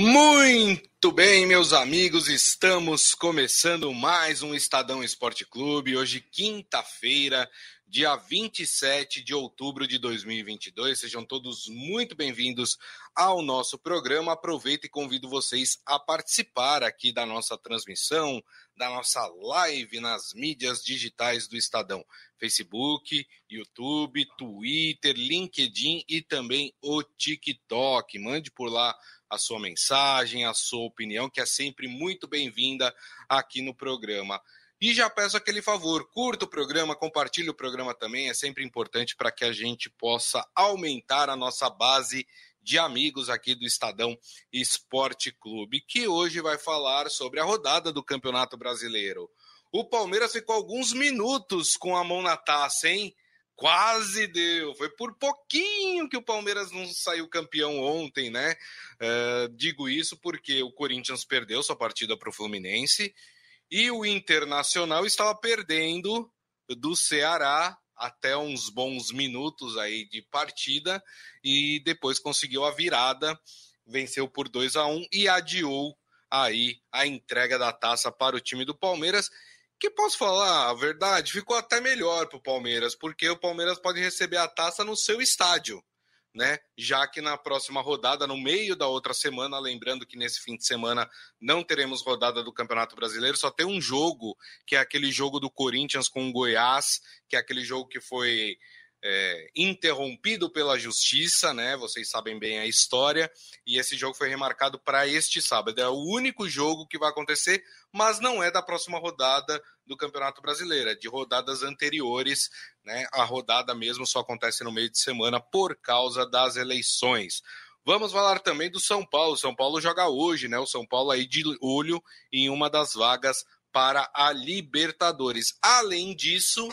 Muito bem, meus amigos, estamos começando mais um Estadão Esporte Clube. Hoje, quinta-feira, dia 27 de outubro de 2022. Sejam todos muito bem-vindos ao nosso programa. Aproveito e convido vocês a participar aqui da nossa transmissão, da nossa live nas mídias digitais do Estadão: Facebook, YouTube, Twitter, LinkedIn e também o TikTok. Mande por lá a sua mensagem, a sua opinião, que é sempre muito bem-vinda aqui no programa. E já peço aquele favor, curta o programa, compartilhe o programa também, é sempre importante para que a gente possa aumentar a nossa base de amigos aqui do Estadão Esporte Clube, que hoje vai falar sobre a rodada do Campeonato Brasileiro. O Palmeiras ficou alguns minutos com a mão na taça, hein? Quase deu. Foi por pouquinho que o Palmeiras não saiu campeão ontem, né? Uh, digo isso porque o Corinthians perdeu sua partida para o Fluminense e o Internacional estava perdendo do Ceará até uns bons minutos aí de partida e depois conseguiu a virada, venceu por 2 a 1 e adiou aí a entrega da taça para o time do Palmeiras que posso falar a verdade, ficou até melhor para o Palmeiras, porque o Palmeiras pode receber a taça no seu estádio, né? Já que na próxima rodada, no meio da outra semana, lembrando que nesse fim de semana não teremos rodada do Campeonato Brasileiro, só tem um jogo, que é aquele jogo do Corinthians com o Goiás, que é aquele jogo que foi é, interrompido pela justiça, né? Vocês sabem bem a história. E esse jogo foi remarcado para este sábado. É o único jogo que vai acontecer, mas não é da próxima rodada do Campeonato Brasileiro, é de rodadas anteriores, né? A rodada mesmo só acontece no meio de semana por causa das eleições. Vamos falar também do São Paulo. O São Paulo joga hoje, né? O São Paulo aí de olho em uma das vagas para a Libertadores. Além disso,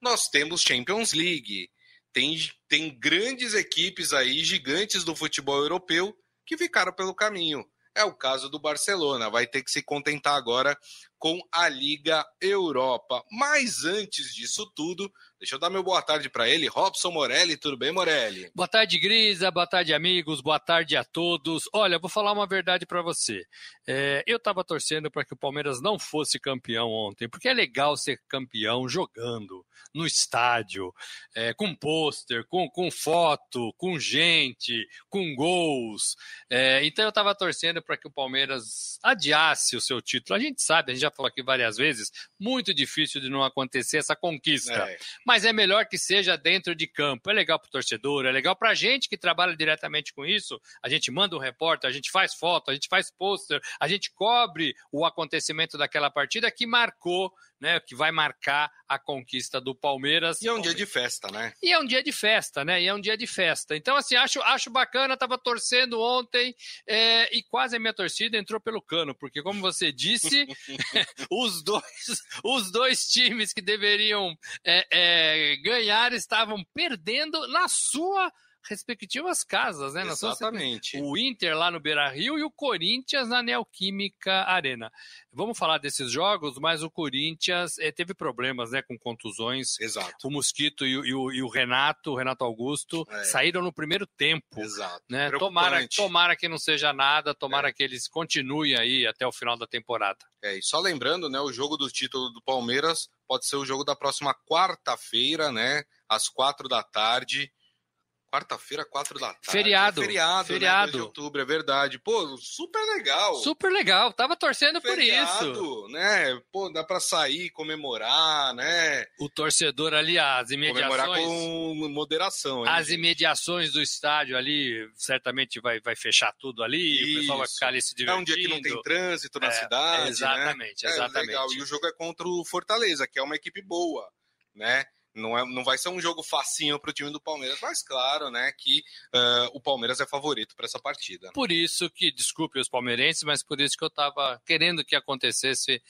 nós temos Champions League. Tem, tem grandes equipes aí, gigantes do futebol europeu, que ficaram pelo caminho. É o caso do Barcelona, vai ter que se contentar agora com a Liga Europa. Mas antes disso tudo, deixa eu dar meu boa tarde para ele, Robson Morelli. Tudo bem, Morelli? Boa tarde, Grisa. Boa tarde, amigos. Boa tarde a todos. Olha, vou falar uma verdade para você. É, eu estava torcendo para que o Palmeiras não fosse campeão ontem, porque é legal ser campeão jogando no estádio, é, com pôster, com, com foto, com gente, com gols. É, então eu estava torcendo para que o Palmeiras adiasse o seu título. A gente sabe, a gente já falou aqui várias vezes, muito difícil de não acontecer essa conquista. É. Mas é melhor que seja dentro de campo. É legal para o torcedor, é legal para a gente que trabalha diretamente com isso. A gente manda um repórter, a gente faz foto, a gente faz pôster, a gente cobre o acontecimento daquela partida que marcou né, que vai marcar a conquista do Palmeiras. E é um dia de festa, né? E é um dia de festa, né? E é um dia de festa. Então, assim, acho, acho bacana, tava torcendo ontem é, e quase a minha torcida entrou pelo cano, porque, como você disse, os, dois, os dois times que deveriam é, é, ganhar estavam perdendo na sua respectivas casas, né? Exatamente. O Inter lá no Beira Rio e o Corinthians na Neoquímica Arena. Vamos falar desses jogos, mas o Corinthians eh, teve problemas, né, com contusões. Exato. O Mosquito e, e, o, e o, Renato, o Renato Augusto, é. saíram no primeiro tempo. Exato. Né? Tomara, tomara que não seja nada, tomara é. que eles continuem aí até o final da temporada. É, e só lembrando, né, o jogo do título do Palmeiras pode ser o jogo da próxima quarta-feira, né, às quatro da tarde Quarta-feira, quatro da tarde. Feriado. É feriado, feriado. Né? de outubro, é verdade. Pô, super legal. Super legal. Tava torcendo feriado, por isso. né? Pô, dá pra sair, comemorar, né? O torcedor ali, as imediações... Comemorar com moderação. Hein, as gente? imediações do estádio ali, certamente vai, vai fechar tudo ali, isso. o pessoal vai ficar ali se divertindo. É um dia que não tem trânsito na é, cidade, Exatamente, né? exatamente. É legal. E o jogo é contra o Fortaleza, que é uma equipe boa, né? Não, é, não vai ser um jogo facinho para o time do Palmeiras, mas claro, né, que uh, o Palmeiras é favorito para essa partida. Por isso que, desculpe os palmeirenses, mas por isso que eu estava querendo que acontecesse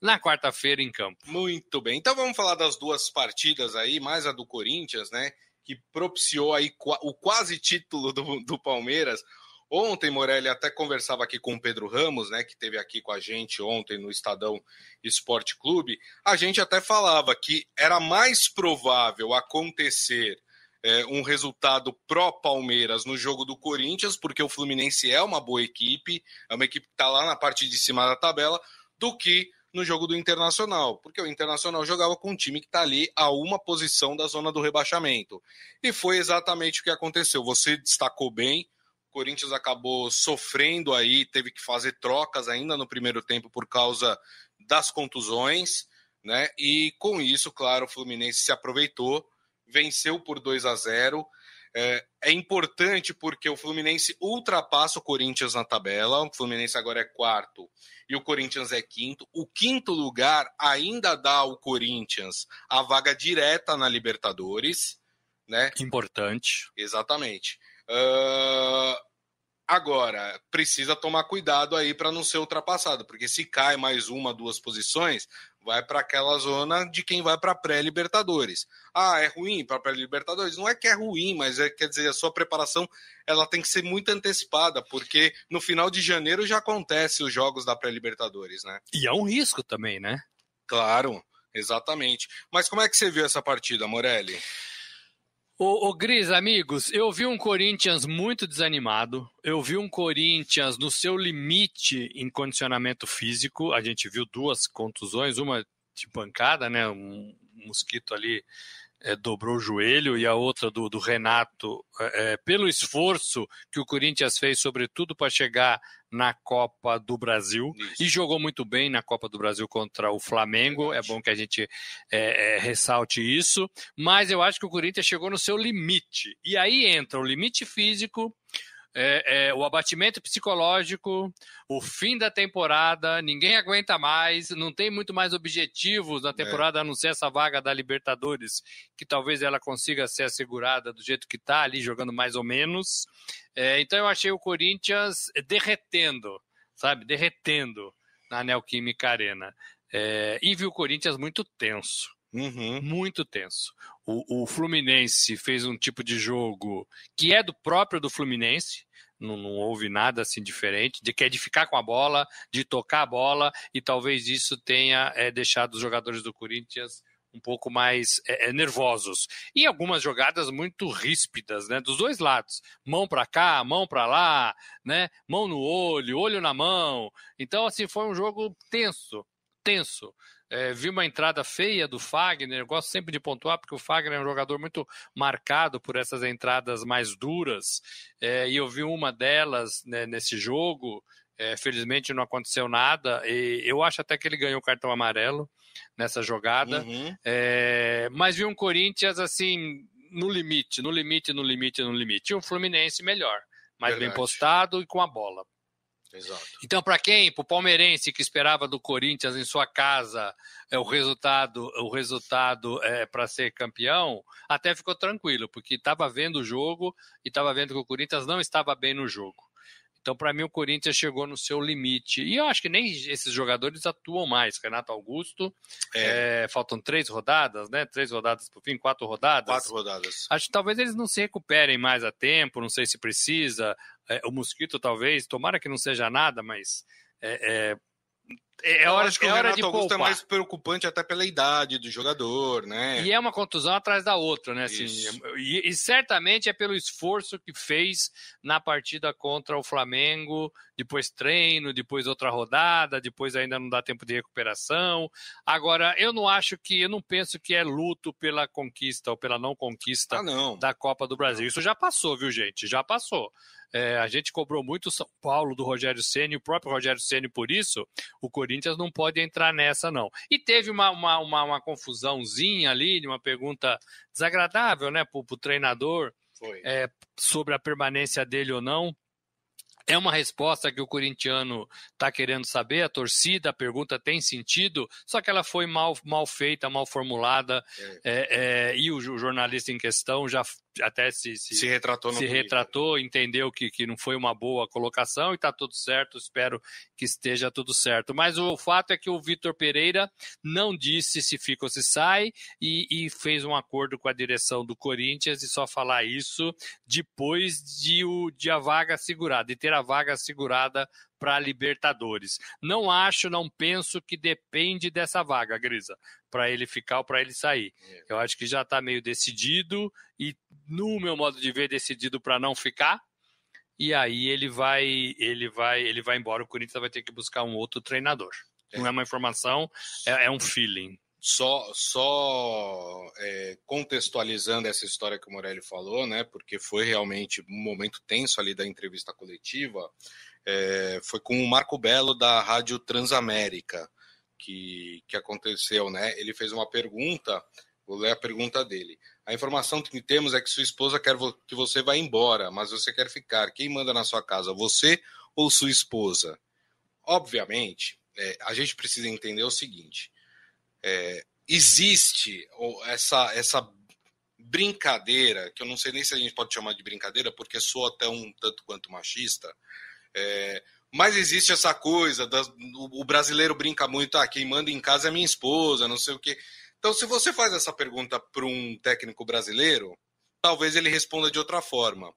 na quarta-feira em campo. Muito bem. Então vamos falar das duas partidas aí, mais a do Corinthians, né, que propiciou aí o quase título do, do Palmeiras. Ontem, Morelli, até conversava aqui com o Pedro Ramos, né, que teve aqui com a gente ontem no Estadão Esporte Clube. A gente até falava que era mais provável acontecer é, um resultado pró-Palmeiras no jogo do Corinthians, porque o Fluminense é uma boa equipe, é uma equipe que está lá na parte de cima da tabela, do que no jogo do Internacional, porque o Internacional jogava com um time que está ali a uma posição da zona do rebaixamento. E foi exatamente o que aconteceu. Você destacou bem, Corinthians acabou sofrendo aí, teve que fazer trocas ainda no primeiro tempo por causa das contusões, né? E com isso, claro, o Fluminense se aproveitou venceu por 2 a 0. É, é, importante porque o Fluminense ultrapassa o Corinthians na tabela. O Fluminense agora é quarto e o Corinthians é quinto. O quinto lugar ainda dá ao Corinthians a vaga direta na Libertadores. Né? Importante. Exatamente. Uh, Agora, precisa tomar cuidado aí para não ser ultrapassado, porque se cai mais uma, duas posições, vai para aquela zona de quem vai para pré-libertadores. Ah, é ruim para pré-libertadores? Não é que é ruim, mas é quer dizer, a sua preparação ela tem que ser muito antecipada, porque no final de janeiro já acontece os jogos da pré-libertadores, né? E é um risco também, né? Claro, exatamente. Mas como é que você viu essa partida, Morelli? O, o Gris, amigos, eu vi um Corinthians muito desanimado. Eu vi um Corinthians no seu limite em condicionamento físico. A gente viu duas contusões, uma de pancada, né? Um mosquito ali é, dobrou o joelho e a outra do, do Renato, é, é pelo esforço que o Corinthians fez, sobretudo para chegar na Copa do Brasil, Isso. e jogou muito bem na Copa do Brasil contra o Flamengo. É bom que a gente é, é, ressalte isso, mas eu acho que o Corinthians chegou no seu limite. E aí entra o limite físico é, é, o abatimento psicológico, o fim da temporada, ninguém aguenta mais, não tem muito mais objetivos na é. temporada é. a não ser essa vaga da Libertadores, que talvez ela consiga ser assegurada do jeito que está ali, jogando mais ou menos. É, então eu achei o Corinthians derretendo, sabe, derretendo na Neoquímica Arena. É, e vi o Corinthians muito tenso. Uhum. Muito tenso. O, o, Fluminense fez um tipo de jogo que é do próprio do Fluminense, não, não houve nada assim diferente, de que é de ficar com a bola, de tocar a bola, e talvez isso tenha é, deixado os jogadores do Corinthians um pouco mais é, nervosos. E algumas jogadas muito ríspidas, né? Dos dois lados. Mão para cá, mão para lá, né? Mão no olho, olho na mão. Então, assim, foi um jogo tenso, tenso. É, vi uma entrada feia do Fagner, eu gosto sempre de pontuar, porque o Fagner é um jogador muito marcado por essas entradas mais duras, é, e eu vi uma delas né, nesse jogo, é, felizmente não aconteceu nada, e eu acho até que ele ganhou o cartão amarelo nessa jogada, uhum. É, mas vi um Corinthians assim, no limite, no limite, no limite, no limite, e um Fluminense melhor, mais Verdade. bem postado e com a bola. Exato. Então, para quem, para o palmeirense que esperava do Corinthians em sua casa é, o resultado, o resultado é, para ser campeão, até ficou tranquilo, porque estava vendo o jogo e estava vendo que o Corinthians não estava bem no jogo. Então, para mim, o Corinthians chegou no seu limite. E eu acho que nem esses jogadores atuam mais. Renato Augusto, é. É, faltam três rodadas, né? Três rodadas por fim, quatro rodadas. Quatro rodadas. Acho que talvez eles não se recuperem mais a tempo, não sei se precisa. É, o mosquito, talvez, tomara que não seja nada, mas é, é hora, acho que é o hora Renato de Augusto é poupar. é mais preocupante até pela idade do jogador, né? E é uma contusão atrás da outra, né? Assim, e, e, certamente é pelo esforço que fez na partida contra o Flamengo, depois treino, depois outra rodada, depois ainda não dá tempo de recuperação. Agora, eu não acho que, eu não penso que é luto pela conquista ou pela não conquista ah, não. da Copa do Brasil. Isso já passou, viu, gente? Já passou. É, a gente cobrou muito o São Paulo do Rogério Ceni, o próprio Rogério Ceni por isso. O Corinthians não pode entrar nessa, não. E teve uma, uma, uma, uma confusãozinha ali, uma pergunta desagradável, né, para o treinador é, sobre a permanência dele ou não. É uma resposta que o corintiano está querendo saber, a torcida, a pergunta tem sentido, só que ela foi mal, mal feita, mal formulada, é. É, é, e o jornalista em questão já até se, se, se retratou, se retratou entendeu que, que não foi uma boa colocação e está tudo certo, espero que esteja tudo certo. Mas o fato é que o Vitor Pereira não disse se fica ou se sai e, e, fez um acordo com a direção do Corinthians e só falar isso depois de, o, de a vaga segurada, e ter terceira vaga segurada para a Libertadores. Não acho, não penso que depende dessa vaga, Grisa, para ele ficar ou para ele sair. É. Eu acho que já está meio decidido e, no meu modo de ver, decidido para não ficar. E aí ele vai, ele vai, ele vai embora. O Corinthians vai ter que buscar um outro treinador. Não é uma informação, é, é um feeling. Só, só é, contextualizando essa história que o Morelli falou, né? Porque foi realmente um momento tenso ali da entrevista coletiva. É, foi com o Marco Belo da Rádio Transamérica que, que aconteceu, né? Ele fez uma pergunta, vou ler a pergunta dele. A informação que temos é que sua esposa quer que você vá embora, mas você quer ficar. Quem manda na sua casa, você ou sua esposa? Obviamente, é, a gente precisa entender o seguinte: é, existe essa, essa brincadeira, que eu não sei nem se a gente pode chamar de brincadeira, porque sou até um tanto quanto machista, é, mas existe essa coisa, das, o, brasileiro brinca muito, ah, quem manda em casa é minha esposa, não sei o quê. Então, se você faz essa pergunta para um técnico brasileiro, talvez ele responda de outra forma.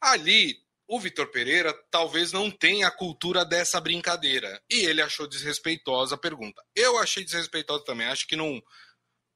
Ali o Vitor Pereira talvez não tenha a cultura dessa brincadeira. E ele achou desrespeitosa a pergunta. Eu achei desrespeitosa também. Acho que não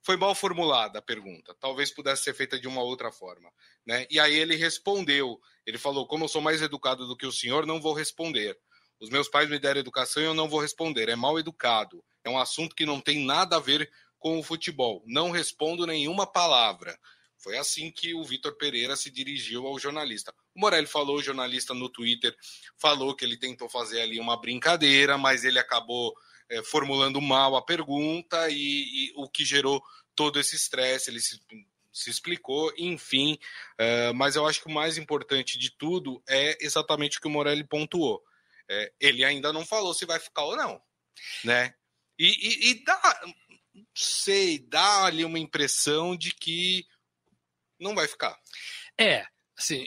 foi mal formulada a pergunta. Talvez pudesse ser feita de uma outra forma. Né? E aí ele respondeu. Ele falou: Como eu sou mais educado do que o senhor, não vou responder. Os meus pais me deram educação e eu não vou responder. É mal educado. É um assunto que não tem nada a ver com o futebol. Não respondo nenhuma palavra. Foi assim que o Vitor Pereira se dirigiu ao jornalista. O Morelli falou, o jornalista no Twitter falou que ele tentou fazer ali uma brincadeira, mas ele acabou é, formulando mal a pergunta e, e, o que gerou todo esse estresse. Ele se, se explicou, enfim. É, mas eu acho que o mais importante de tudo é exatamente o que o Morelli pontuou. É, ele ainda não falou se vai ficar ou não, né? E, e, e dá, sei, dá ali uma impressão de que não vai ficar. É, Sim,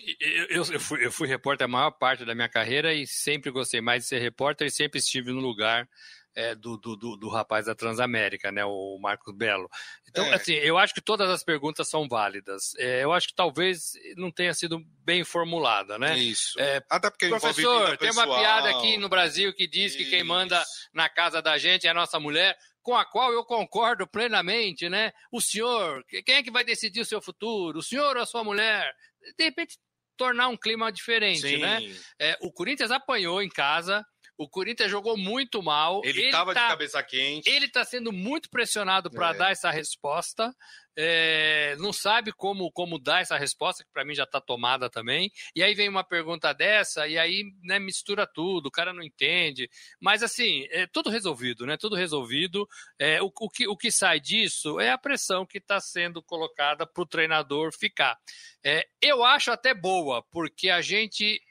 eu, eu, fui, eu fui repórter a maior parte da minha carreira e sempre gostei mais de ser repórter e sempre estive no lugar é, do, do, do, rapaz da Transamérica, né, o Marcos Belo. Então, é. assim, eu acho que todas as perguntas são válidas. É, eu acho que talvez não tenha sido bem formulada, né? Isso. É, Até porque professor, tem uma piada aqui no Brasil que diz Isso. que quem manda na casa da gente é a nossa mulher com a qual eu concordo plenamente, né? O senhor, quem é que vai decidir o seu futuro? O senhor ou a sua mulher? De repente, tornar um clima diferente, né? Sim. né? É, o Corinthians apanhou em casa, o Corinthians jogou muito mal. Ele estava tá, de cabeça quente. Ele está sendo muito pressionado para é. dar essa resposta é, não sabe como, como dar essa resposta, que para mim já está tomada também. E aí vem uma pergunta dessa, e aí né, mistura tudo, o cara não entende. Mas assim, é tudo resolvido, né? Tudo resolvido. É, o, o, que, o que sai disso é a pressão que está sendo colocada para o treinador ficar. É, eu acho até boa, porque a gente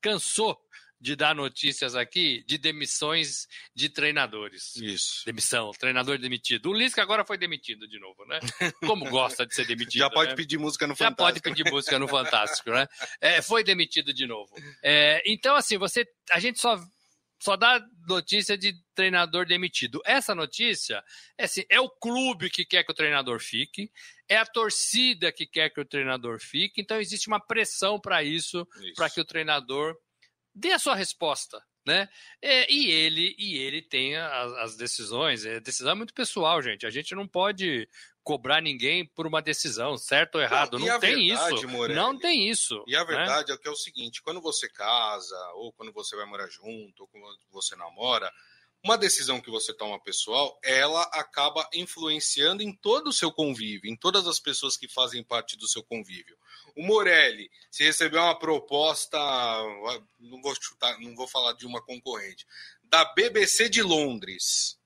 cansou de dar notícias aqui de demissões de treinadores. Isso. Demissão, treinador demitido. O Lisca agora foi demitido de novo, né? Como gosta de ser demitido. Já pode né? pedir música no Fantástico. Já pode pedir música no Fantástico, né? É, foi demitido de novo. É, então, assim, você, a gente só só dá notícia de treinador demitido. Essa notícia é, assim, é o clube que quer que o treinador fique, é a torcida que quer que o treinador fique, então existe uma pressão para isso, isso. para que o treinador dê a sua resposta. Né? É, e ele e ele tem as, as decisões. É, decisão é muito pessoal, gente. A gente não pode cobrar ninguém por uma decisão, certo ou errado. Não, não tem verdade, isso. Morelli, não tem isso. E a né? verdade né? é que é o seguinte: quando você casa, ou quando você vai morar junto, ou quando você namora, uma decisão que você toma pessoal, ela acaba influenciando em todo o seu convívio, em todas as pessoas que fazem parte do seu convívio. O Morelli, se receber uma proposta, não vou chutar, não vou falar de uma concorrente, da BBC de Londres,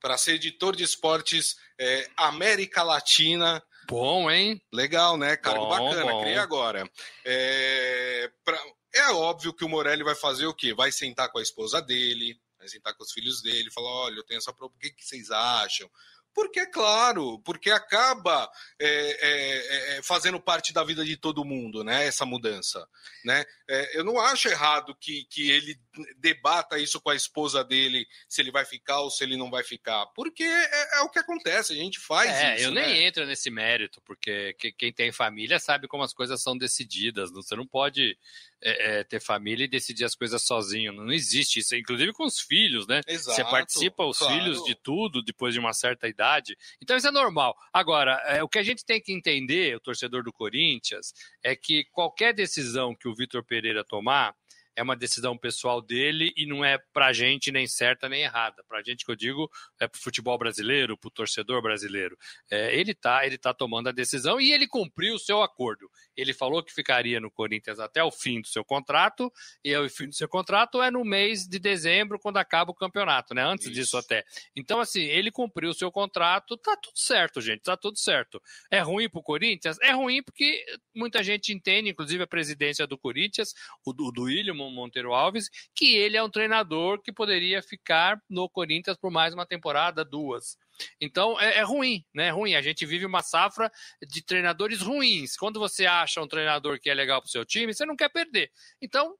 para ser editor de esportes é, América Latina. Bom, hein? Legal, né? Cargo bom, bacana, bom. criei agora. É, pra, é óbvio que o Morelli vai fazer o quê? Vai sentar com a esposa dele, vai sentar com os filhos dele, falar: olha, eu tenho essa proposta, o que, que vocês acham? Porque é claro, porque acaba é, é, é, fazendo parte da vida de todo mundo, né? Essa mudança, né? É, eu não acho errado que, que ele debata isso com a esposa dele, se ele vai ficar ou se ele não vai ficar, porque é, é o que acontece, a gente faz é, isso. Eu né? nem entro nesse mérito, porque quem tem família sabe como as coisas são decididas. Você não pode é, é, ter família e decidir as coisas sozinho. Não existe isso. Inclusive com os filhos, né? Exato, Você participa os claro. filhos de tudo depois de uma certa idade. Então isso é normal. Agora, é, o que a gente tem que entender, o torcedor do Corinthians, é que qualquer decisão que o Vitor Pereira tomar é uma decisão pessoal dele e não é pra gente nem certa nem errada. Pra gente que eu digo é pro futebol brasileiro, pro torcedor brasileiro. É, ele tá, ele tá tomando a decisão e ele cumpriu o seu acordo. Ele falou que ficaria no Corinthians até o fim do seu contrato e o fim do seu contrato é no mês de dezembro quando acaba o campeonato, né? Antes Isso. disso até. Então assim, ele cumpriu o seu contrato, tá tudo certo, gente, tá tudo certo. É ruim pro Corinthians? É ruim porque muita gente entende, inclusive a presidência do Corinthians, o do, do William Monteiro Alves, que ele é um treinador que poderia ficar no Corinthians por mais uma temporada, duas. Então é, é, ruim, né? Ruim. A gente vive uma safra de treinadores ruins. Quando você acha um treinador que é legal pro seu time, você não quer perder. Então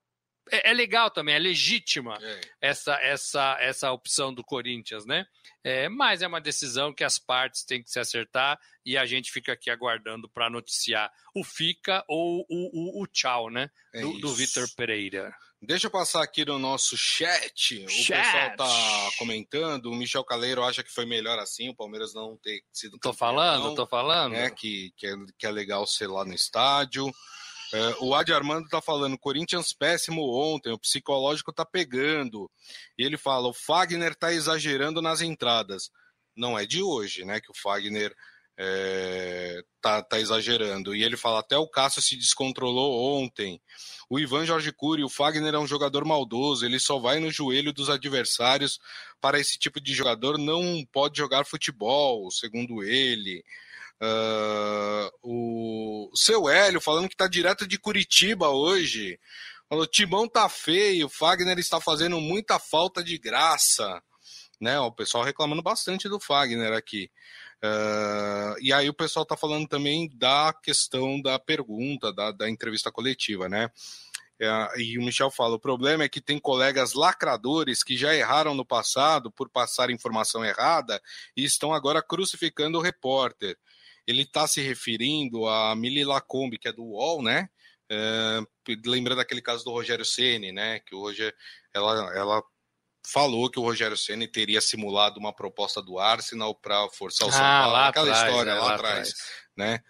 é, é legal também, é legítima É. essa essa essa opção do Corinthians, né? É, mas é uma decisão que as partes têm que se acertar e a gente fica aqui aguardando para noticiar o fica ou o, o, o tchau, né? É do, do. Vitor Pereira. Deixa eu passar aqui no nosso chat. O Chat. pessoal tá comentando. O Michel Caleiro acha que foi melhor assim, o Palmeiras não ter sido Tô campeão, falando, tô falando. né? Que, que, é, que é legal ser lá no estádio. É, o Adi Armando tá falando, Corinthians péssimo ontem, o psicológico tá pegando. E ele fala, o Fagner tá exagerando nas entradas. Não é de hoje, né? Que o Fagner é, tá, tá exagerando. E ele fala, até o Cássio se descontrolou ontem. O Ivan Jorge Cury, o Fagner é um jogador maldoso, ele só vai no joelho dos adversários. Para esse tipo de jogador, não pode jogar futebol, segundo ele. Uh, o seu Hélio falando que tá direto de Curitiba hoje. Falou: Timão tá feio, Fagner está fazendo muita falta de graça. Né, o pessoal reclamando bastante do Fagner aqui. Uh, e aí o pessoal tá falando também da questão da pergunta, da, da entrevista coletiva, né? É, e o Michel fala: o problema é que tem colegas lacradores que já erraram no passado por passar informação errada e estão agora crucificando o repórter. Ele está se referindo a Mili Lacombe, que é do UOL, né? É, lembrando aquele caso do Rogério Ceni, né? Que hoje ela, ela falou que o Rogério Ceni teria simulado uma proposta do Arsenal para forçar o São Ah, Paulo. lá Aquela atrás, história é, lá, atrás, né?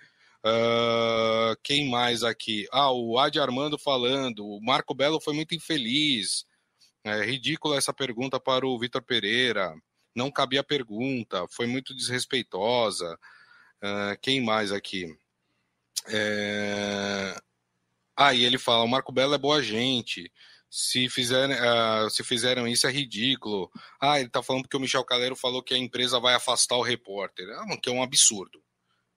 Ah, quem mais aqui? Ah, o Adi Armando falando. O Marco Belo foi muito infeliz. É ridícula essa pergunta para o Vitor Pereira. Não cabia a pergunta. Foi muito desrespeitosa. Ah, quem mais aqui? É... Ah, e ele fala: o Marco Belo é boa gente. Se, fizerem, ah, se fizeram isso é ridículo. Ah, ele está falando porque o Michel Caleiro falou que a empresa vai afastar o repórter. Ah, que é um absurdo.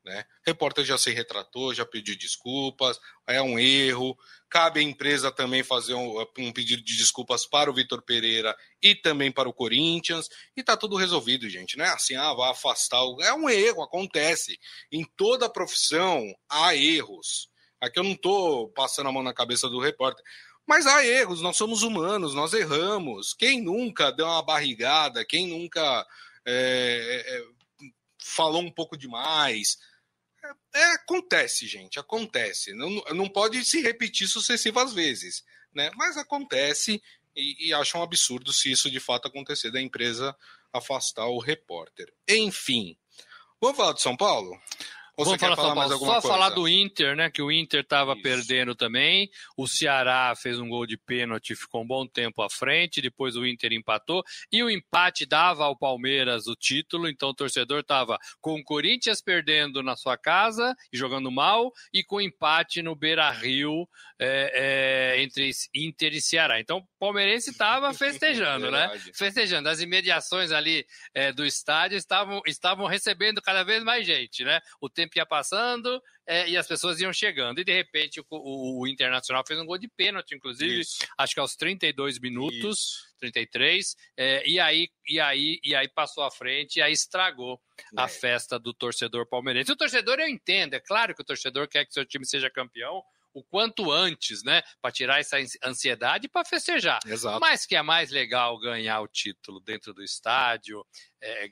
Né? O repórter já se retratou, já pediu desculpas, é um erro. Cabe à empresa também fazer um, um pedido de desculpas para o Vitor Pereira e também para o Corinthians. E tá tudo resolvido, gente. Não é assim, ah, vai afastar. É um erro, acontece. Em toda profissão há erros. Aqui eu não estou passando a mão na cabeça do repórter. Mas há erros, nós somos humanos, nós erramos. Quem nunca deu uma barrigada, quem nunca é, é, falou um pouco demais. É, acontece, gente, acontece. Não, não pode se repetir sucessivas vezes, né? Mas acontece e, e acho um absurdo se isso de fato acontecer da empresa afastar o repórter. Enfim, vamos falar de São Paulo? Ou Vamos falar, falar mais alguma Só coisa? falar do Inter, né? Que o Inter estava perdendo também. O Ceará fez um gol de pênalti, ficou um bom tempo à frente. Depois o Inter empatou. E o empate dava ao Palmeiras o título. Então o torcedor estava com o Corinthians perdendo na sua casa e jogando mal. E com empate no Beira Rio é, é, entre Inter e Ceará. Então o palmeirense estava festejando, né? Festejando. As imediações ali é, do estádio estavam, estavam recebendo cada vez mais gente, né? O tempo ia passando é, e as pessoas iam chegando. E de repente o, o, o Internacional fez um gol de pênalti, inclusive, Isso. acho que aos 32 minutos, Isso. 33, é, e, aí, e, aí, e aí passou à frente e aí estragou é. a festa do torcedor palmeirense. O torcedor eu entendo, é claro que o torcedor quer que seu time seja campeão, o quanto antes, né? Para tirar essa ansiedade para festejar. Exato. Mas que é mais legal ganhar o título dentro do estádio, é,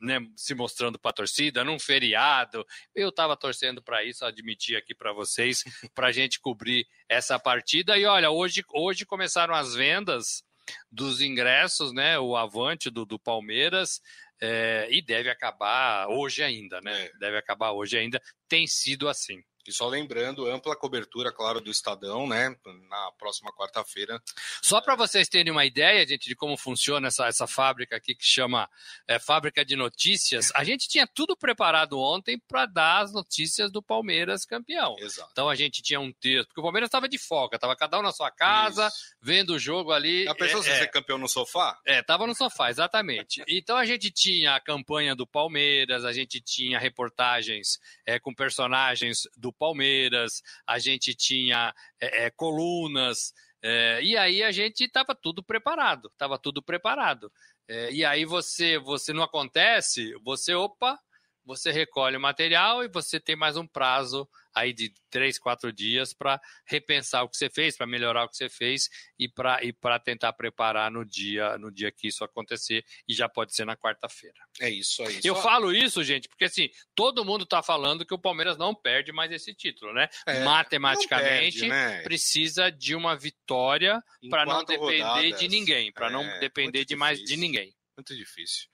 né, se mostrando para a torcida, num feriado. Eu estava torcendo para isso, admitir aqui para vocês, para a gente cobrir essa partida. E olha, hoje, hoje começaram as vendas dos ingressos, né? O Avante do, do Palmeiras. É, e deve acabar hoje ainda, né? É. Deve acabar hoje ainda. Tem sido assim. E só lembrando, ampla cobertura, claro, do Estadão, né? Na próxima quarta-feira. Só para vocês terem uma ideia, gente, de como funciona essa, essa fábrica aqui que chama é, Fábrica de Notícias, a gente tinha tudo preparado ontem para dar as notícias do Palmeiras campeão. Exato. Então a gente tinha um texto, porque o Palmeiras estava de folga, estava cada um na sua casa, Isso. vendo o jogo ali. A pessoa é, é, ser campeão no sofá? É, estava no sofá, exatamente. então a gente tinha a campanha do Palmeiras, a gente tinha reportagens é, com personagens do Palmeiras, a gente tinha é, é, colunas, é, e aí a gente estava tudo preparado, estava tudo preparado. É, e aí você, você não acontece, você, opa, você recolhe o material e você tem mais um prazo aí de três, quatro dias para repensar o que você fez, para melhorar o que você fez e para e tentar preparar no dia no dia que isso acontecer e já pode ser na quarta-feira. É isso aí. Eu Só... falo isso, gente, porque assim todo mundo está falando que o Palmeiras não perde mais esse título, né? É, Matematicamente perde, né? precisa de uma vitória para não depender rodadas, de ninguém, para é, não depender de mais de ninguém. Muito difícil.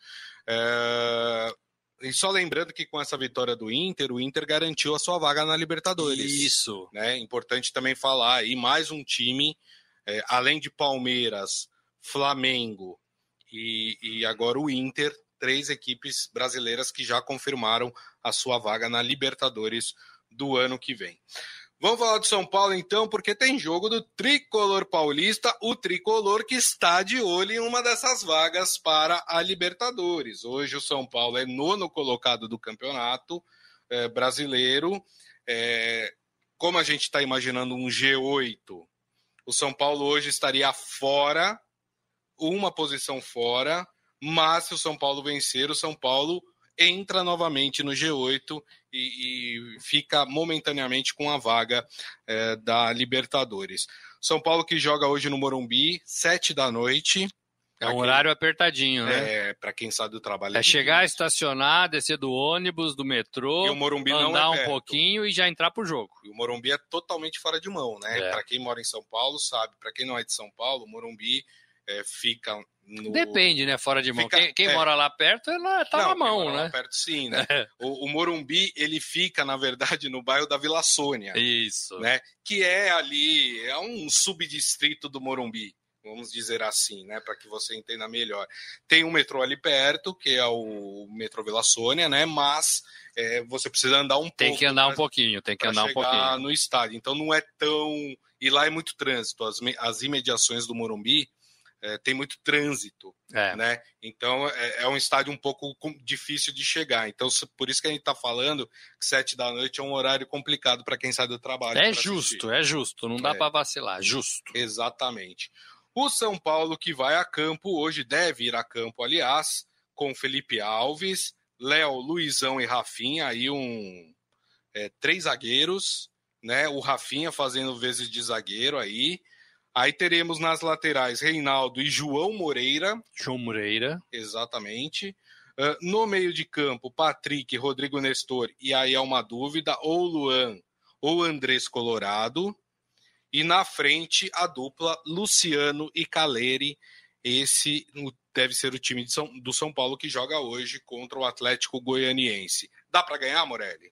É... E só lembrando que com essa vitória do Inter, o Inter garantiu a sua vaga na Libertadores. Isso. Né? Importante também falar aí, mais um time, é, além de Palmeiras, Flamengo e, e agora o Inter, três equipes brasileiras que já confirmaram a sua vaga na Libertadores do ano que vem. Vamos falar do São Paulo então, porque tem jogo do Tricolor Paulista, o Tricolor que está de olho em uma dessas vagas para a Libertadores. Hoje o São Paulo é nono colocado do campeonato é, brasileiro. É, como a gente está imaginando um G8, o São Paulo hoje estaria fora, uma posição fora, mas se o São Paulo vencer, o São Paulo entra novamente no G8 e, e fica momentaneamente com a vaga é, da Libertadores. São Paulo que joga hoje no Morumbi, sete da noite. É um quem, horário apertadinho, né? É, para quem sabe do trabalho. É, é chegar, estacionar, descer do ônibus, do metrô, e o Morumbi andar não é um pouquinho e já entrar pro jogo. E o Morumbi é totalmente fora de mão, né? É. Para quem mora em São Paulo, sabe. Para quem não é de São Paulo, o Morumbi é, fica no... Depende, né? Fora de mão. Fica, quem, quem é... mora lá perto, ela tá Não, na mão, né? Lá perto, sim, né? É. O, o, Morumbi, ele fica, na verdade, no bairro da Vila Sônia. Isso. Né? Que é ali, é um subdistrito do Morumbi, vamos dizer assim, né? Para que você entenda melhor. Tem um metrô ali perto, que é o metrô Vila Sônia, né? Mas é, você precisa andar um tem pouco. Tem que andar pra, um pouquinho, tem que andar um pouquinho. no estádio. Então não é tão. E lá é muito trânsito. As, as imediações do Morumbi é, tem muito trânsito, é. né? Então é, é, um estádio um pouco difícil de chegar. Então por isso que a gente está falando que sete da noite é um horário complicado para quem sai do trabalho. É justo, assistir. é justo. Não dá é. para vacilar, justo. Exatamente. O São Paulo que vai a campo hoje deve ir a campo, aliás, com Felipe Alves, Léo, Luizão e Rafinha, aí um é, três zagueiros, né? O Rafinha fazendo vezes de zagueiro aí. Aí teremos nas laterais Reinaldo e João Moreira. João Moreira. Exatamente. Uh, no meio de campo, Patrick, Rodrigo Nestor, e aí é uma dúvida, ou Luan ou Andrés Colorado. E na frente, a dupla Luciano e Caleri. Esse deve ser o time São, do São Paulo que joga hoje contra o Atlético Goianiense. Dá para ganhar, Morelli?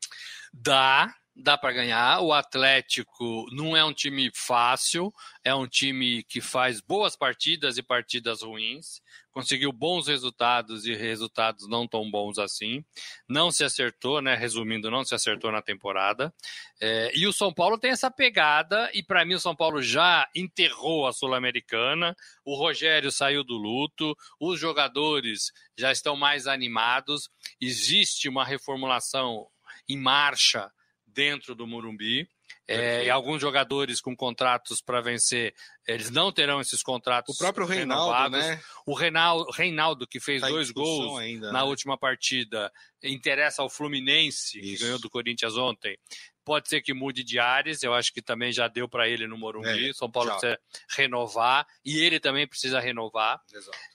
Dá, dá para ganhar. O Atlético não é um time fácil, é um time que faz boas partidas e partidas ruins, conseguiu bons resultados e resultados não tão bons assim. Não se acertou, né? Resumindo, não se acertou na temporada. É, e o São Paulo tem essa pegada, e para mim o São Paulo já enterrou a Sul-Americana. O Rogério saiu do luto, os jogadores já estão mais animados. Existe uma reformulação em marcha dentro do Morumbi. É, e alguns jogadores com contratos para vencer, eles não terão esses contratos. O próprio Reinaldo, renovados. né? O Reinaldo, Reinaldo que fez tá dois gols ainda, na né? última partida, interessa ao Fluminense, Isso. que ganhou do Corinthians ontem. Pode ser que mude de áreas, eu acho que também já deu para ele no Morumbi. É, São Paulo já. precisa renovar e ele também precisa renovar.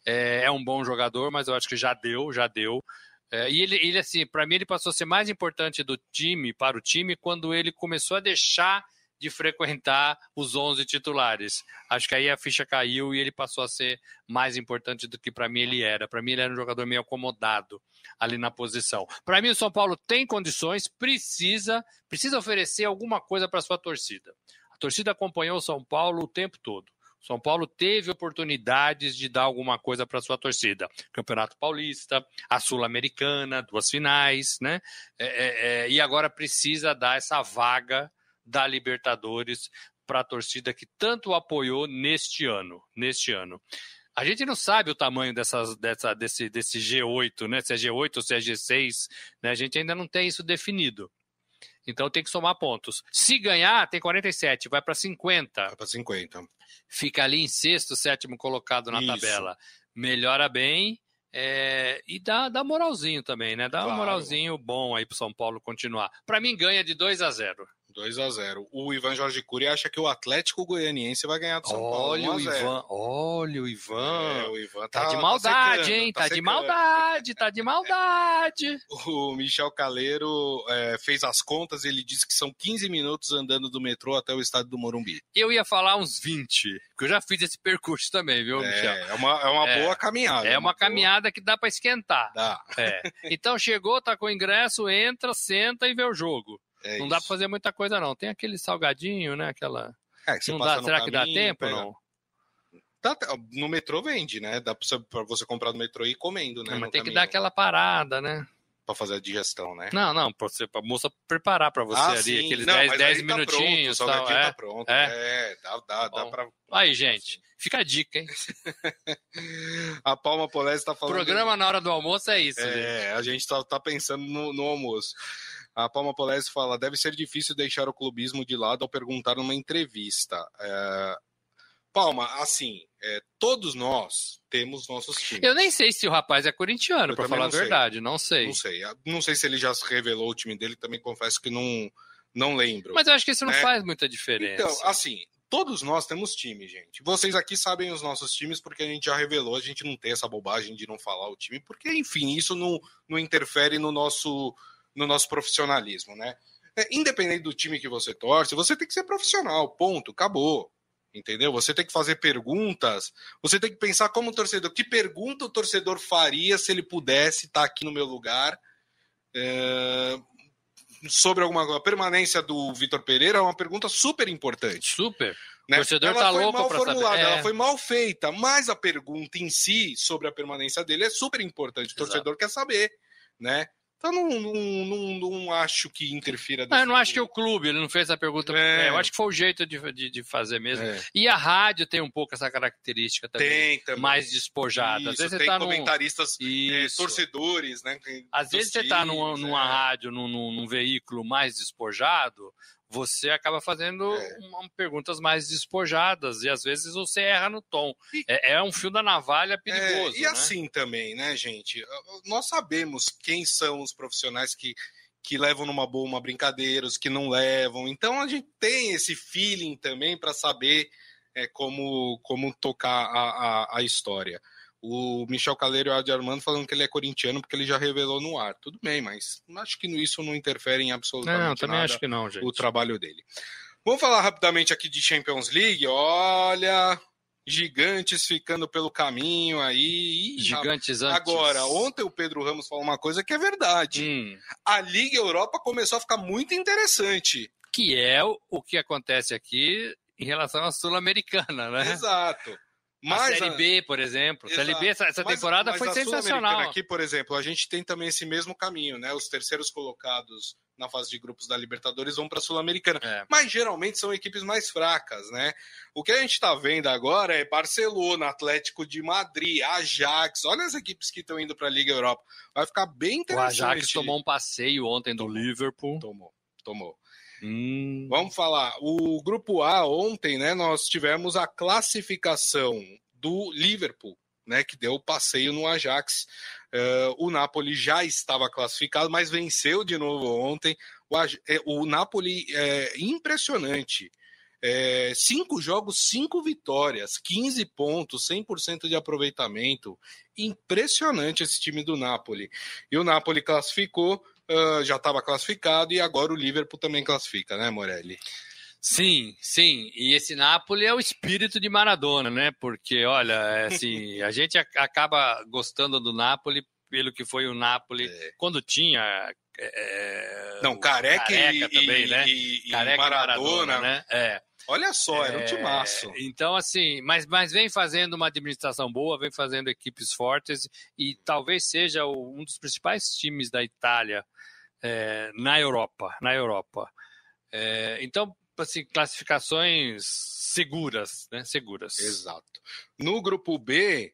É, é, um bom jogador, mas eu acho que já deu, já deu. É, e ele, ele assim, para mim, ele passou a ser mais importante do time, para o time, quando ele começou a deixar de frequentar os 11 titulares. Acho que aí a ficha caiu e ele passou a ser mais importante do que para mim ele era. Para mim ele era um jogador meio acomodado ali na posição. Para mim o São Paulo tem condições, precisa, precisa oferecer alguma coisa para sua torcida. A torcida acompanhou o São Paulo o tempo todo. São Paulo teve oportunidades de dar alguma coisa para sua torcida. Campeonato Paulista, a Sul-Americana, duas finais, né? É, é, é, e agora precisa dar essa vaga da Libertadores para a torcida que tanto apoiou neste ano, neste ano. A gente não sabe o tamanho dessas, dessa, desse, desse G8, né? Se é G8 ou se é G6, né? A gente ainda não tem isso definido. Então tem que somar pontos. Se ganhar, tem 47, vai para 50. Vai para 50. Fica ali em sexto, sétimo colocado na isso. tabela. Melhora bem é, e dá, dá moralzinho também, né? Dá claro. um moralzinho bom aí pro São Paulo continuar. Para mim, ganha de 2 a 0 2 a 0 O Ivan Jorge Cury acha que o Atlético Goianiense vai ganhar do São Paulo. Olha o Ivan, olha o Ivan. É, o Ivan tá, tá de maldade, tá secando, hein? Tá, tá de maldade, tá de maldade. O Michel Caleiro é, fez as contas, ele disse que são 15 minutos andando do metrô até o estádio do Morumbi. Eu ia falar uns 20, porque eu já fiz esse percurso também, viu, é, Michel? É uma, é uma é, boa caminhada. É uma, uma caminhada boa... que dá para esquentar. Dá. É. Então chegou, tá com o ingresso, entra, senta e vê o jogo. É não isso. dá para fazer muita coisa, não. Tem aquele salgadinho, né? Aquela. É, que não dá, será caminho, que dá tempo ou não? Tá, no metrô vende, né? Dá pra você comprar no metrô e ir comendo, né? Não, mas tem caminho. que dar aquela parada, né? Pra fazer a digestão, né? Não, não, pra, você, pra moça preparar pra você ah, ali, sim. aqueles não, 10, 10 tá minutinhos. Pronto, tal, é, tá pronto. É, é dá, dá, dá pra. Aí, gente, fica a dica, hein? a Palma Polese tá falando. Programa na hora do almoço é isso, É, gente. a gente tá, tá pensando no, no almoço. A Palma Polese fala: deve ser difícil deixar o clubismo de lado ao perguntar numa entrevista. É... Palma, assim, é, todos nós temos nossos times. Eu nem sei se o rapaz é corintiano, para falar a verdade, não sei. Não sei. Não sei se ele já revelou o time dele, também confesso que não, não lembro. Mas eu acho que isso não né? faz muita diferença. Então, assim, todos nós temos time, gente. Vocês aqui sabem os nossos times porque a gente já revelou, a gente não tem essa bobagem de não falar o time, porque, enfim, isso não, não interfere no nosso no nosso profissionalismo, né? É, independente do time que você torce, você tem que ser profissional, ponto, acabou. Entendeu? Você tem que fazer perguntas, você tem que pensar como torcedor. Que pergunta o torcedor faria se ele pudesse estar aqui no meu lugar? É, sobre alguma coisa. A permanência do Vitor Pereira é uma pergunta super importante. Super. Né? O torcedor ela tá foi louco mal formulada. É. ela foi mal feita, mas a pergunta em si sobre a permanência dele é super importante. O torcedor Exato. quer saber, né? Então não, não, não, não acho que interfira. Não, eu não acho que o clube, ele não fez essa pergunta. É. É, eu acho que foi o jeito de, de, de fazer mesmo. É. E a rádio tem um pouco essa característica também. Tem também. Mais despojada. Isso, Às vezes tem tá comentaristas num... torcedores, né? Às vezes você está numa, numa rádio, num, num, veículo mais despojado, você acaba fazendo é. perguntas mais despojadas e às vezes você erra no tom. E, é, é, um fio da navalha perigoso. É, e né? assim também, né, gente? Nós sabemos quem são os profissionais que, que levam numa boa uma brincadeira, os que não levam. Então a gente tem esse feeling também para saber é, como, como tocar a, a, a história. O Michel Caleiro e o Adi Armando falando que ele é corintiano porque ele já revelou no ar. Tudo bem, mas acho que isso não interfere em absolutamente não, também nada acho que não, gente. o trabalho dele. Vamos falar rapidamente aqui de Champions League. Olha, gigantes ficando pelo caminho aí. Gigantes antes. Agora, ontem o Pedro Ramos falou uma coisa que é verdade. Hum. A Liga Europa começou a ficar muito interessante. Que é o que acontece aqui em relação à Sul-Americana, né? Exato. Mas a Série B, por exemplo. Exato. Série B, essa, essa temporada mas, mas foi sensacional. Aqui, por exemplo, a gente tem também esse mesmo caminho, né? Os terceiros colocados na fase de grupos da Libertadores vão para a Sul-Americana. É. Mas geralmente são equipes mais fracas, né? O que a gente está vendo agora é Barcelona, Atlético de Madrid, Ajax. Olha as equipes que estão indo para a Liga Europa. Vai ficar bem interessante. O Ajax tomou um passeio ontem do tomou, Liverpool. Tomou, tomou. Hum. Vamos falar. O grupo A ontem, né? Nós tivemos a classificação do Liverpool, né? Que deu o passeio no Ajax. Uh, o Napoli já estava classificado, mas venceu de novo ontem. O, é, o Napoli é impressionante. É, cinco jogos, cinco vitórias, 15 pontos, 100% de aproveitamento. Impressionante esse time do Napoli. E o Napoli classificou, uh, já estava classificado, e agora o Liverpool também classifica, né, Morelli? Sim, sim. E esse Napoli é o espírito de Maradona, né? Porque, olha, é assim, a gente acaba gostando do Napoli pelo que foi o Napoli é. quando tinha. É, Não, careca, careca e, também, né? E, careca Maradona, Maradona, né? É. Olha só, era um é, timaço. Então, assim, mas, mas vem fazendo uma administração boa, vem fazendo equipes fortes e talvez seja um dos principais times da Itália é, na Europa. Na Europa. É, então, assim, classificações seguras, né? Seguras. Exato. No grupo B,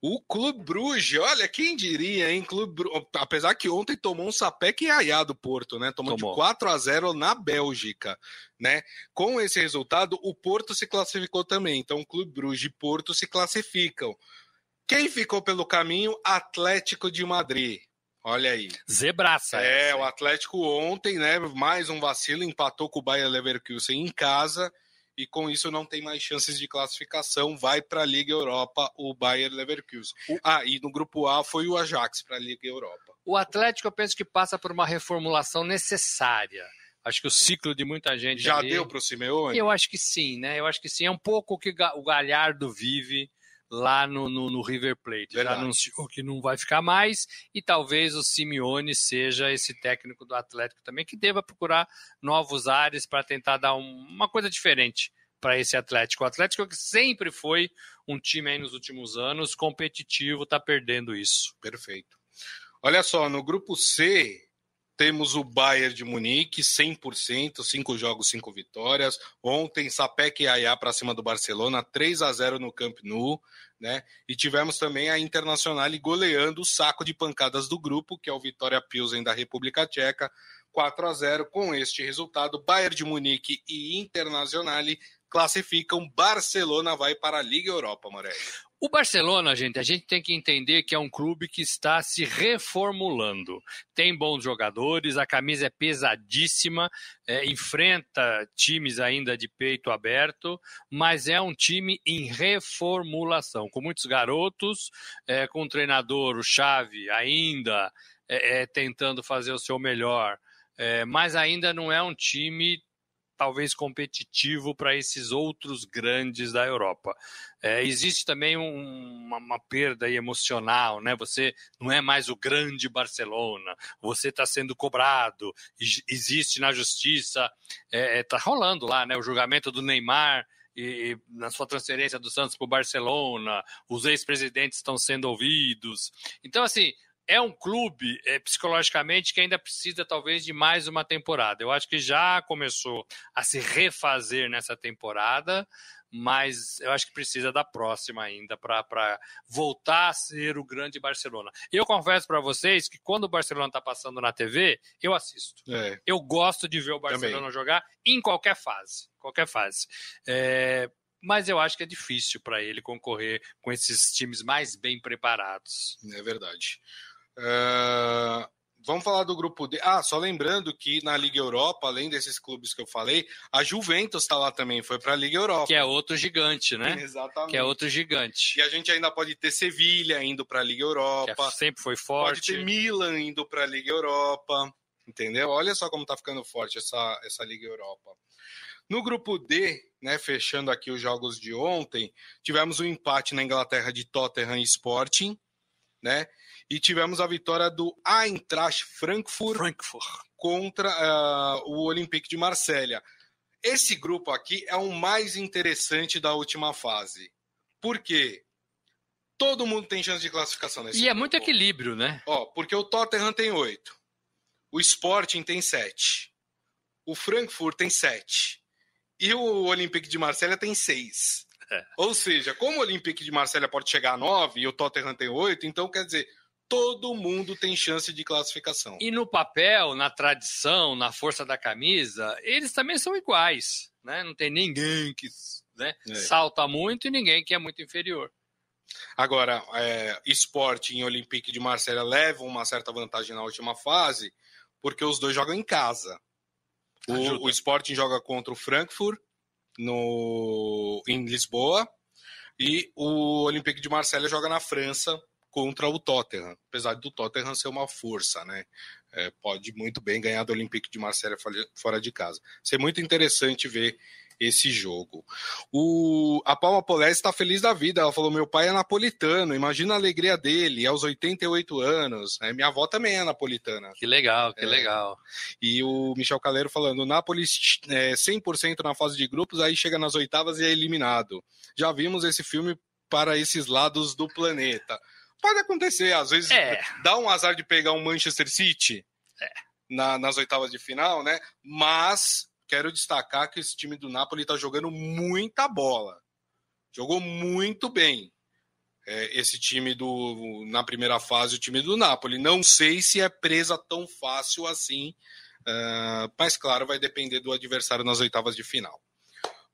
o Clube Bruges, olha, quem diria, hein? Clube Bruges, apesar que ontem tomou um sapé que é do Porto, né? Tomou, tomou, de 4 a 0 na Bélgica, né? Com esse resultado, o Porto se classificou também. Então, o Clube Bruges e Porto se classificam. Quem ficou pelo caminho? Atlético de Madrid. Olha aí. Zebraça. É, o Atlético ontem, né? Mais um vacilo, empatou com o Bayern Leverkusen em casa e com isso não tem mais chances de classificação. Vai para a Liga Europa o Bayern Leverkusen. Ah, e no grupo A foi o Ajax para a Liga Europa. O Atlético eu penso que passa por uma reformulação necessária. Acho que o ciclo de muita gente já ali, deu para o Simeone. Eu acho que sim, né? Eu acho que sim. É um pouco o que o Galhardo vive lá no, no, no River Plate. Verdade. Já anunciou que não vai ficar mais e talvez o Simeone seja esse técnico do Atlético também que deva procurar novos ares para tentar dar um, uma coisa diferente para esse Atlético. O Atlético que sempre foi um time aí nos últimos anos competitivo, está perdendo isso. Perfeito. Olha só, no grupo C, temos o Bayern de Munique, 100%, 5 jogos, 5 vitórias. Ontem, Sapec e Ayá para cima do Barcelona, 3 a 0 no Camp Nou. Né? E tivemos também a Internacional goleando o saco de pancadas do grupo, que é o Vitória Pilsen da República Tcheca, 4 a 0 Com este resultado, Bayern de Munique e Internacional classificam. Barcelona vai para a Liga Europa, Morelli. O Barcelona, gente, a gente tem que entender que é um clube que está se reformulando. Tem bons jogadores, a camisa é pesadíssima, é, enfrenta times ainda de peito aberto, mas é um time em reformulação, com muitos garotos, é, com o treinador, o Xavi, ainda é, é tentando fazer o seu melhor. É, mas ainda não é um time talvez competitivo para esses outros grandes da Europa. É, existe também um, uma, uma, perda emocional, né? Você não é mais o grande Barcelona, você está sendo cobrado, existe na justiça, está é, é tá rolando lá, né? O julgamento do Neymar e, na sua transferência do Santos para o Barcelona, os ex-presidentes estão sendo ouvidos. Então, assim, é um clube é, psicologicamente que ainda precisa talvez de mais uma temporada. Eu acho que já começou a se refazer nessa temporada, mas eu acho que precisa da próxima ainda para voltar a ser o grande Barcelona. Eu confesso para vocês que quando o Barcelona está passando na TV, eu assisto. É. Eu gosto de ver o Barcelona Também. jogar em qualquer fase, qualquer fase. É, mas eu acho que é difícil para ele concorrer com esses times mais bem preparados. É verdade. Uh, vamos falar do grupo D. Ah, só lembrando que na Liga Europa, além desses clubes que eu falei, a Juventus está lá também, foi para a Liga Europa. Que é outro gigante, né? Exatamente. Que é outro gigante. E a gente ainda pode ter Sevilha indo para a Liga Europa. Que sempre foi forte. Pode ter Milan indo para a Liga Europa. Entendeu? Olha só como está ficando forte essa, essa Liga Europa. No grupo D, né, fechando aqui os jogos de ontem, tivemos um empate na Inglaterra de Tottenham e Sporting, né? E tivemos a vitória do Eintracht Frankfurt, Frankfurt. contra uh, o Olympique de Marselha. Esse grupo aqui é o mais interessante da última fase. Por quê? Todo mundo tem chance de classificação nesse E grupo. é muito equilíbrio, né? Ó, porque o Tottenham tem oito. o Sporting tem sete, o Frankfurt tem sete e o Olympique de Marselha tem seis. É. Ou seja, como o Olympique de Marselha pode chegar a nove e o Tottenham tem oito, então quer dizer, todo mundo tem chance de classificação. E no papel, na tradição, na força da camisa, eles também são iguais. Né? Não tem ninguém que né, é. salta muito e ninguém que é muito inferior. Agora, é, esporte em Olympique de Marselha levam uma certa vantagem na última fase, porque os dois jogam em casa. O, o Sporting joga contra o Frankfurt no, em Lisboa e o Olympique de Marselha joga na França contra o Tottenham, apesar do Tottenham ser uma força, né? É, pode muito bem ganhar do Olympique de Marselha fora de casa. Ser muito interessante ver esse jogo. O, a Palma Polese está feliz da vida. Ela falou: meu pai é napolitano, imagina a alegria dele, aos 88 anos. É, minha avó também é napolitana. Que legal, que é. legal. E o Michel Caleiro falando: o Napoli é 100% na fase de grupos, aí chega nas oitavas e é eliminado. Já vimos esse filme para esses lados do planeta. Pode acontecer, às vezes é. dá um azar de pegar um Manchester City é. na, nas oitavas de final, né? Mas quero destacar que esse time do Napoli está jogando muita bola. Jogou muito bem. É, esse time do na primeira fase, o time do Napoli. Não sei se é presa tão fácil assim, uh, mas claro, vai depender do adversário nas oitavas de final.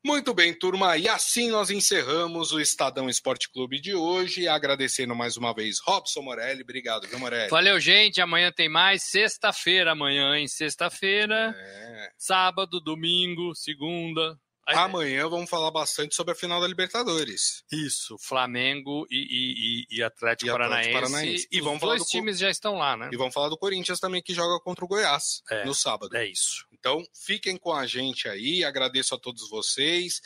Muito bem, turma, e assim nós encerramos o Estadão Esporte Clube de hoje, agradecendo mais uma vez Robson Morelli, obrigado, viu, Morelli? Valeu, gente, amanhã tem mais, sexta-feira amanhã, hein, sexta-feira, é. sábado, domingo, segunda, Amanhã vamos falar bastante sobre a final da Libertadores. Isso, Flamengo e, e, e Atlético, e Paranaense. Paranaense. E Os vamos dois do... times já estão lá, né? E vamos falar do Corinthians também, que joga contra o Goiás é, no sábado. É isso. Então, fiquem com a gente aí. Agradeço a todos vocês.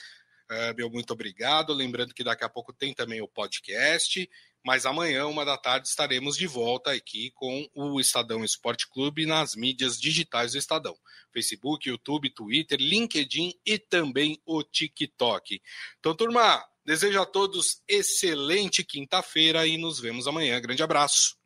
Uh, meu muito obrigado. Lembrando que daqui a pouco tem também o podcast mas amanhã, uma da tarde, estaremos de volta aqui com o Estadão Esporte Clube nas mídias digitais do Estadão: Facebook, YouTube, Twitter, LinkedIn e também o TikTok. Então, turma, desejo a todos excelente quinta-feira e nos vemos amanhã. Grande abraço.